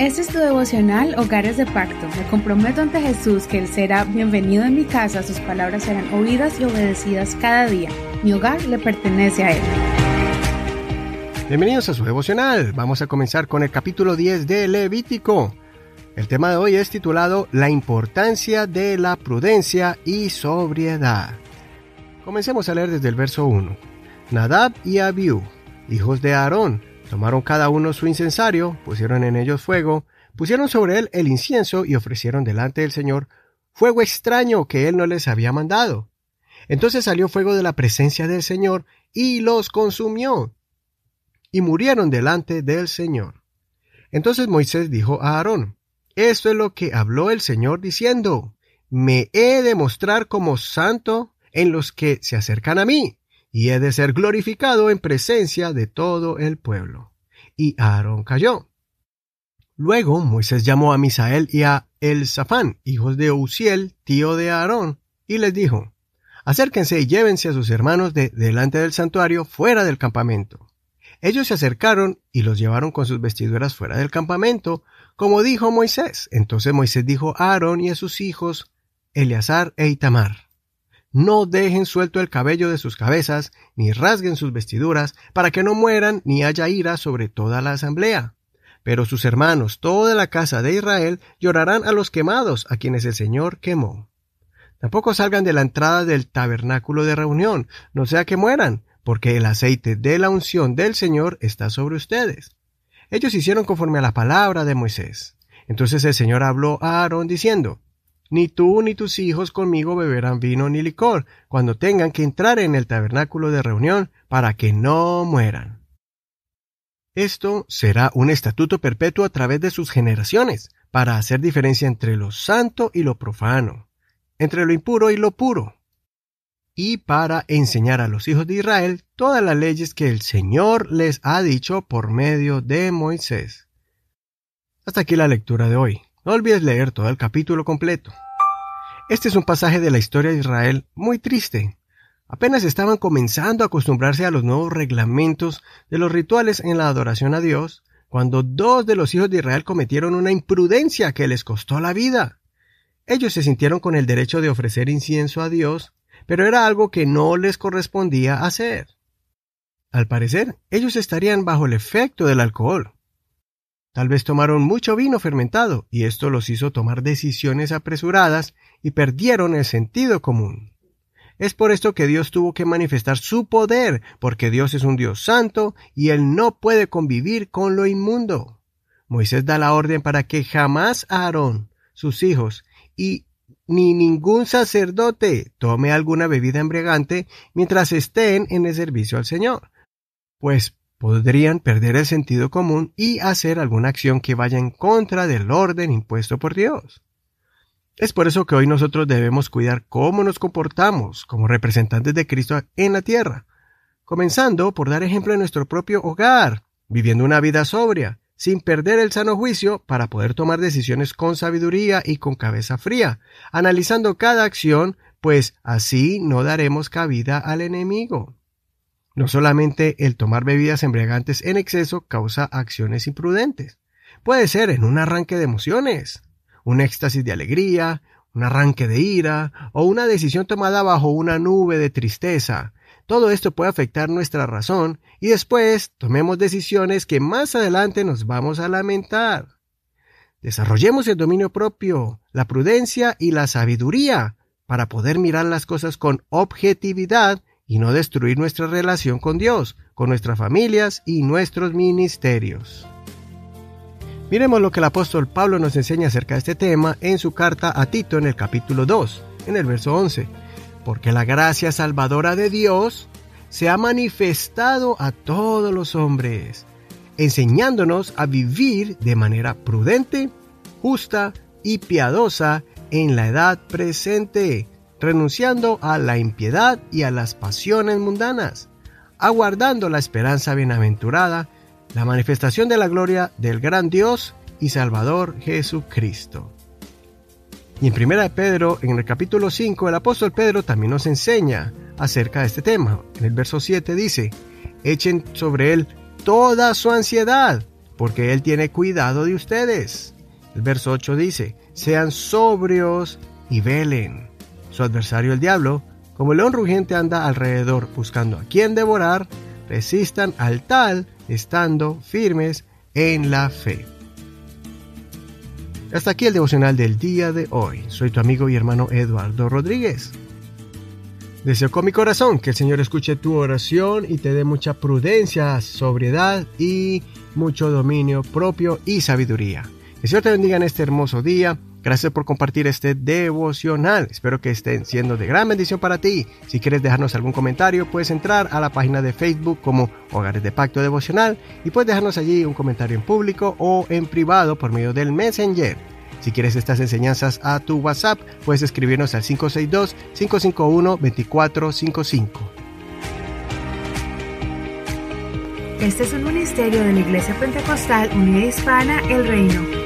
Este es tu devocional Hogares de Pacto. Me comprometo ante Jesús que Él será bienvenido en mi casa, sus palabras serán oídas y obedecidas cada día. Mi hogar le pertenece a Él. Bienvenidos a su devocional. Vamos a comenzar con el capítulo 10 de Levítico. El tema de hoy es titulado La importancia de la prudencia y sobriedad. Comencemos a leer desde el verso 1. Nadab y Abiú, hijos de Aarón, tomaron cada uno su incensario, pusieron en ellos fuego, pusieron sobre él el incienso y ofrecieron delante del Señor fuego extraño que él no les había mandado. Entonces salió fuego de la presencia del Señor y los consumió, y murieron delante del Señor. Entonces Moisés dijo a Aarón, Esto es lo que habló el Señor diciendo, Me he de mostrar como santo en los que se acercan a mí, y he de ser glorificado en presencia de todo el pueblo. Y Aarón cayó. Luego Moisés llamó a Misael y a Elzafán, hijos de Uziel, tío de Aarón, y les dijo, Acérquense y llévense a sus hermanos de delante del santuario fuera del campamento. Ellos se acercaron y los llevaron con sus vestiduras fuera del campamento, como dijo Moisés. Entonces Moisés dijo a Aarón y a sus hijos, Eleazar e Itamar, no dejen suelto el cabello de sus cabezas, ni rasguen sus vestiduras, para que no mueran ni haya ira sobre toda la asamblea. Pero sus hermanos, toda la casa de Israel, llorarán a los quemados, a quienes el Señor quemó. Tampoco salgan de la entrada del tabernáculo de reunión, no sea que mueran, porque el aceite de la unción del Señor está sobre ustedes. Ellos hicieron conforme a la palabra de Moisés. Entonces el Señor habló a Aarón diciendo, Ni tú ni tus hijos conmigo beberán vino ni licor, cuando tengan que entrar en el tabernáculo de reunión, para que no mueran. Esto será un estatuto perpetuo a través de sus generaciones, para hacer diferencia entre lo santo y lo profano, entre lo impuro y lo puro, y para enseñar a los hijos de Israel todas las leyes que el Señor les ha dicho por medio de Moisés. Hasta aquí la lectura de hoy. No olvides leer todo el capítulo completo. Este es un pasaje de la historia de Israel muy triste. Apenas estaban comenzando a acostumbrarse a los nuevos reglamentos de los rituales en la adoración a Dios, cuando dos de los hijos de Israel cometieron una imprudencia que les costó la vida. Ellos se sintieron con el derecho de ofrecer incienso a Dios pero era algo que no les correspondía hacer. Al parecer, ellos estarían bajo el efecto del alcohol. Tal vez tomaron mucho vino fermentado, y esto los hizo tomar decisiones apresuradas y perdieron el sentido común. Es por esto que Dios tuvo que manifestar su poder, porque Dios es un Dios santo y Él no puede convivir con lo inmundo. Moisés da la orden para que jamás Aarón, sus hijos y ni ningún sacerdote tome alguna bebida embriagante mientras estén en el servicio al Señor, pues podrían perder el sentido común y hacer alguna acción que vaya en contra del orden impuesto por Dios. Es por eso que hoy nosotros debemos cuidar cómo nos comportamos como representantes de Cristo en la tierra, comenzando por dar ejemplo en nuestro propio hogar, viviendo una vida sobria, sin perder el sano juicio para poder tomar decisiones con sabiduría y con cabeza fría, analizando cada acción, pues así no daremos cabida al enemigo. No solamente el tomar bebidas embriagantes en exceso causa acciones imprudentes, puede ser en un arranque de emociones, un éxtasis de alegría, un arranque de ira o una decisión tomada bajo una nube de tristeza, todo esto puede afectar nuestra razón y después tomemos decisiones que más adelante nos vamos a lamentar. Desarrollemos el dominio propio, la prudencia y la sabiduría para poder mirar las cosas con objetividad y no destruir nuestra relación con Dios, con nuestras familias y nuestros ministerios. Miremos lo que el apóstol Pablo nos enseña acerca de este tema en su carta a Tito en el capítulo 2, en el verso 11 porque la gracia salvadora de Dios se ha manifestado a todos los hombres, enseñándonos a vivir de manera prudente, justa y piadosa en la edad presente, renunciando a la impiedad y a las pasiones mundanas, aguardando la esperanza bienaventurada, la manifestación de la gloria del gran Dios y Salvador Jesucristo. Y en 1 Pedro, en el capítulo 5, el apóstol Pedro también nos enseña acerca de este tema. En el verso 7 dice, echen sobre él toda su ansiedad, porque Él tiene cuidado de ustedes. El verso 8 dice, sean sobrios y velen. Su adversario el diablo, como el león rugiente anda alrededor buscando a quien devorar, resistan al tal estando firmes en la fe. Hasta aquí el devocional del día de hoy. Soy tu amigo y hermano Eduardo Rodríguez. Deseo con mi corazón que el Señor escuche tu oración y te dé mucha prudencia, sobriedad y mucho dominio propio y sabiduría. Que el Señor te bendiga en este hermoso día. Gracias por compartir este devocional. Espero que estén siendo de gran bendición para ti. Si quieres dejarnos algún comentario, puedes entrar a la página de Facebook como Hogares de Pacto Devocional y puedes dejarnos allí un comentario en público o en privado por medio del Messenger. Si quieres estas enseñanzas a tu WhatsApp, puedes escribirnos al 562-551-2455. Este es un ministerio de la Iglesia Pentecostal Unida Hispana El Reino.